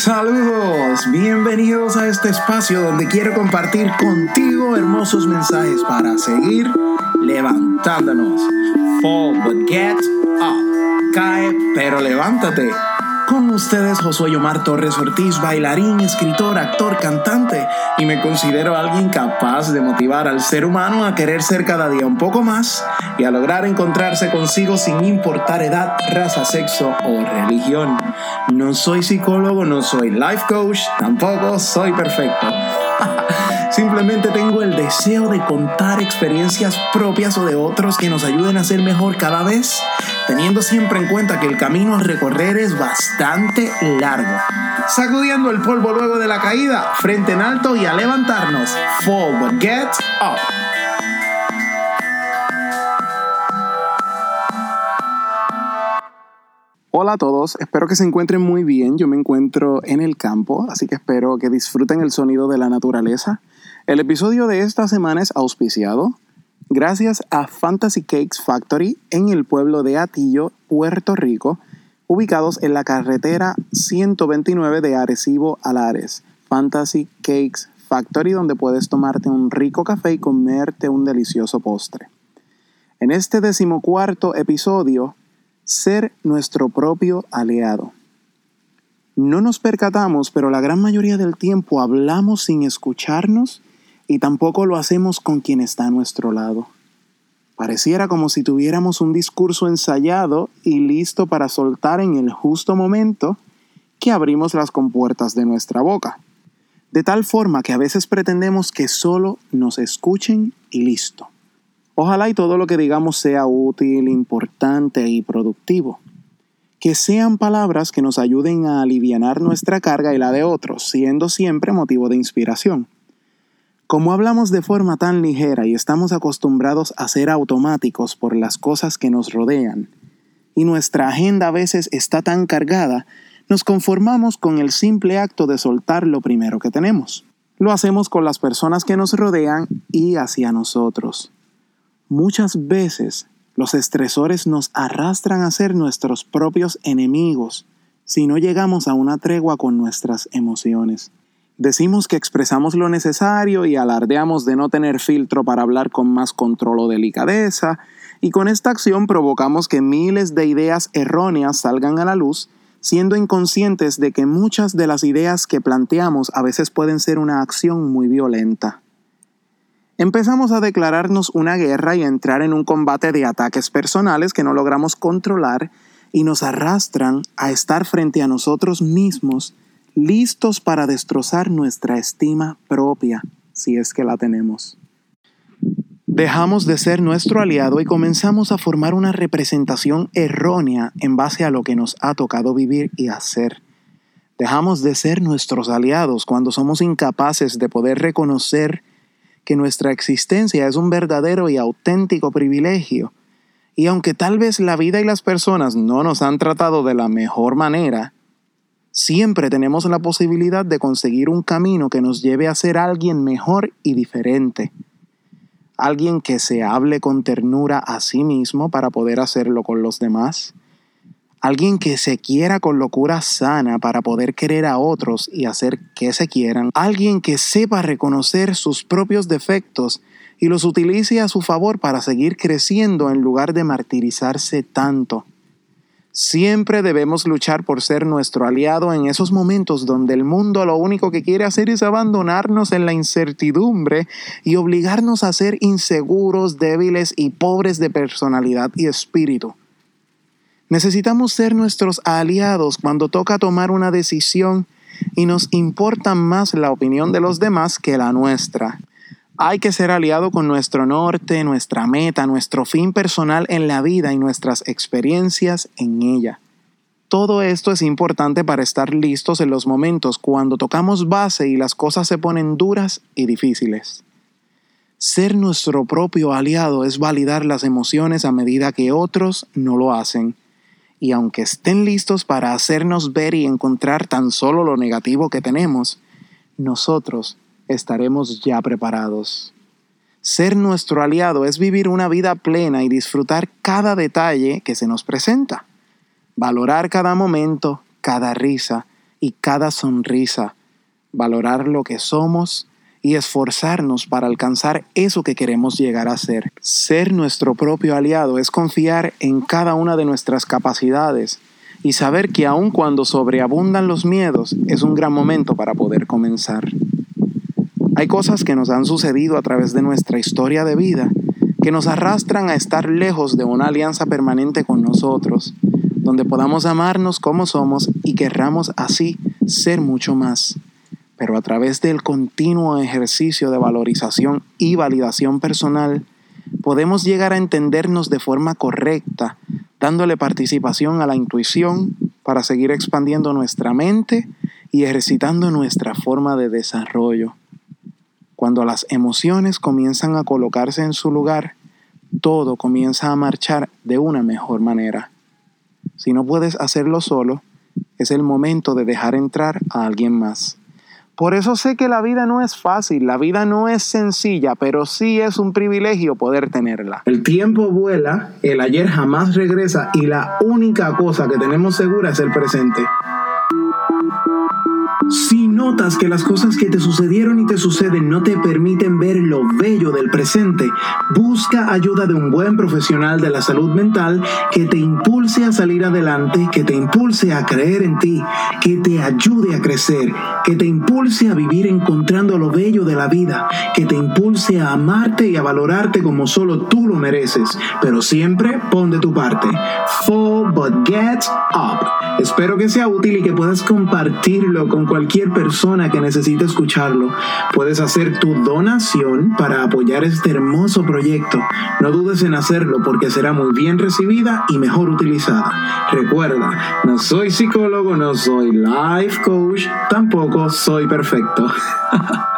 Saludos, bienvenidos a este espacio donde quiero compartir contigo hermosos mensajes para seguir levantándonos. Fall but get up. Cae pero levántate. Con ustedes Josué Omar Torres Ortiz, bailarín, escritor, actor, cantante, y me considero alguien capaz de motivar al ser humano a querer ser cada día un poco más y a lograr encontrarse consigo sin importar edad, raza, sexo o religión. No soy psicólogo, no soy life coach, tampoco soy perfecto. Simplemente tengo el deseo de contar experiencias propias o de otros que nos ayuden a ser mejor cada vez, teniendo siempre en cuenta que el camino a recorrer es bastante largo. Sacudiendo el polvo luego de la caída, frente en alto y a levantarnos. But get up. Hola a todos, espero que se encuentren muy bien. Yo me encuentro en el campo, así que espero que disfruten el sonido de la naturaleza. El episodio de esta semana es auspiciado gracias a Fantasy Cakes Factory en el pueblo de Atillo, Puerto Rico, ubicados en la carretera 129 de Arecibo a Lares. Fantasy Cakes Factory, donde puedes tomarte un rico café y comerte un delicioso postre. En este decimocuarto episodio ser nuestro propio aliado. No nos percatamos, pero la gran mayoría del tiempo hablamos sin escucharnos y tampoco lo hacemos con quien está a nuestro lado. Pareciera como si tuviéramos un discurso ensayado y listo para soltar en el justo momento que abrimos las compuertas de nuestra boca. De tal forma que a veces pretendemos que solo nos escuchen y listo. Ojalá y todo lo que digamos sea útil, importante y productivo. Que sean palabras que nos ayuden a aliviar nuestra carga y la de otros, siendo siempre motivo de inspiración. Como hablamos de forma tan ligera y estamos acostumbrados a ser automáticos por las cosas que nos rodean, y nuestra agenda a veces está tan cargada, nos conformamos con el simple acto de soltar lo primero que tenemos. Lo hacemos con las personas que nos rodean y hacia nosotros. Muchas veces los estresores nos arrastran a ser nuestros propios enemigos si no llegamos a una tregua con nuestras emociones. Decimos que expresamos lo necesario y alardeamos de no tener filtro para hablar con más control o delicadeza, y con esta acción provocamos que miles de ideas erróneas salgan a la luz, siendo inconscientes de que muchas de las ideas que planteamos a veces pueden ser una acción muy violenta. Empezamos a declararnos una guerra y entrar en un combate de ataques personales que no logramos controlar y nos arrastran a estar frente a nosotros mismos, listos para destrozar nuestra estima propia, si es que la tenemos. Dejamos de ser nuestro aliado y comenzamos a formar una representación errónea en base a lo que nos ha tocado vivir y hacer. Dejamos de ser nuestros aliados cuando somos incapaces de poder reconocer que nuestra existencia es un verdadero y auténtico privilegio. Y aunque tal vez la vida y las personas no nos han tratado de la mejor manera, siempre tenemos la posibilidad de conseguir un camino que nos lleve a ser alguien mejor y diferente. Alguien que se hable con ternura a sí mismo para poder hacerlo con los demás Alguien que se quiera con locura sana para poder querer a otros y hacer que se quieran. Alguien que sepa reconocer sus propios defectos y los utilice a su favor para seguir creciendo en lugar de martirizarse tanto. Siempre debemos luchar por ser nuestro aliado en esos momentos donde el mundo lo único que quiere hacer es abandonarnos en la incertidumbre y obligarnos a ser inseguros, débiles y pobres de personalidad y espíritu. Necesitamos ser nuestros aliados cuando toca tomar una decisión y nos importa más la opinión de los demás que la nuestra. Hay que ser aliado con nuestro norte, nuestra meta, nuestro fin personal en la vida y nuestras experiencias en ella. Todo esto es importante para estar listos en los momentos cuando tocamos base y las cosas se ponen duras y difíciles. Ser nuestro propio aliado es validar las emociones a medida que otros no lo hacen y aunque estén listos para hacernos ver y encontrar tan solo lo negativo que tenemos, nosotros estaremos ya preparados. Ser nuestro aliado es vivir una vida plena y disfrutar cada detalle que se nos presenta. Valorar cada momento, cada risa, y cada sonrisa, valorar lo que somos y esforzarnos para alcanzar eso que queremos llegar a ser. Ser nuestro propio aliado es confiar en cada una de nuestras capacidades y saber que aun cuando sobreabundan los miedos es un gran momento para poder comenzar. Hay cosas que nos han sucedido a través de nuestra historia de vida que nos arrastran a estar lejos de una alianza permanente con nosotros, donde podamos amarnos como somos y querramos así ser mucho más. Pero a través del continuo ejercicio de valorización y validación personal, podemos llegar a entendernos de forma correcta, dándole participación a la intuición para seguir expandiendo nuestra mente y ejercitando nuestra forma de desarrollo. Cuando las emociones comienzan a colocarse en su lugar, todo comienza a marchar de una mejor manera. Si no puedes hacerlo solo, es el momento de dejar entrar a alguien más. Por eso sé que la vida no es fácil, la vida no es sencilla, pero sí es un privilegio poder tenerla. El tiempo vuela, el ayer jamás regresa y la única cosa que tenemos segura es el presente. Notas que las cosas que te sucedieron y te suceden no te permiten ver lo bello del presente, busca ayuda de un buen profesional de la salud mental que te impulse a salir adelante, que te impulse a creer en ti, que te ayude a crecer, que te impulse a vivir encontrando lo bello de la vida, que te impulse a amarte y a valorarte como solo tú lo mereces, pero siempre pon de tu parte. Fall but get up. Espero que sea útil y que puedas compartirlo con cualquier persona que necesite escucharlo. Puedes hacer tu donación para apoyar este hermoso proyecto. No dudes en hacerlo porque será muy bien recibida y mejor utilizada. Recuerda, no soy psicólogo, no soy life coach, tampoco soy perfecto.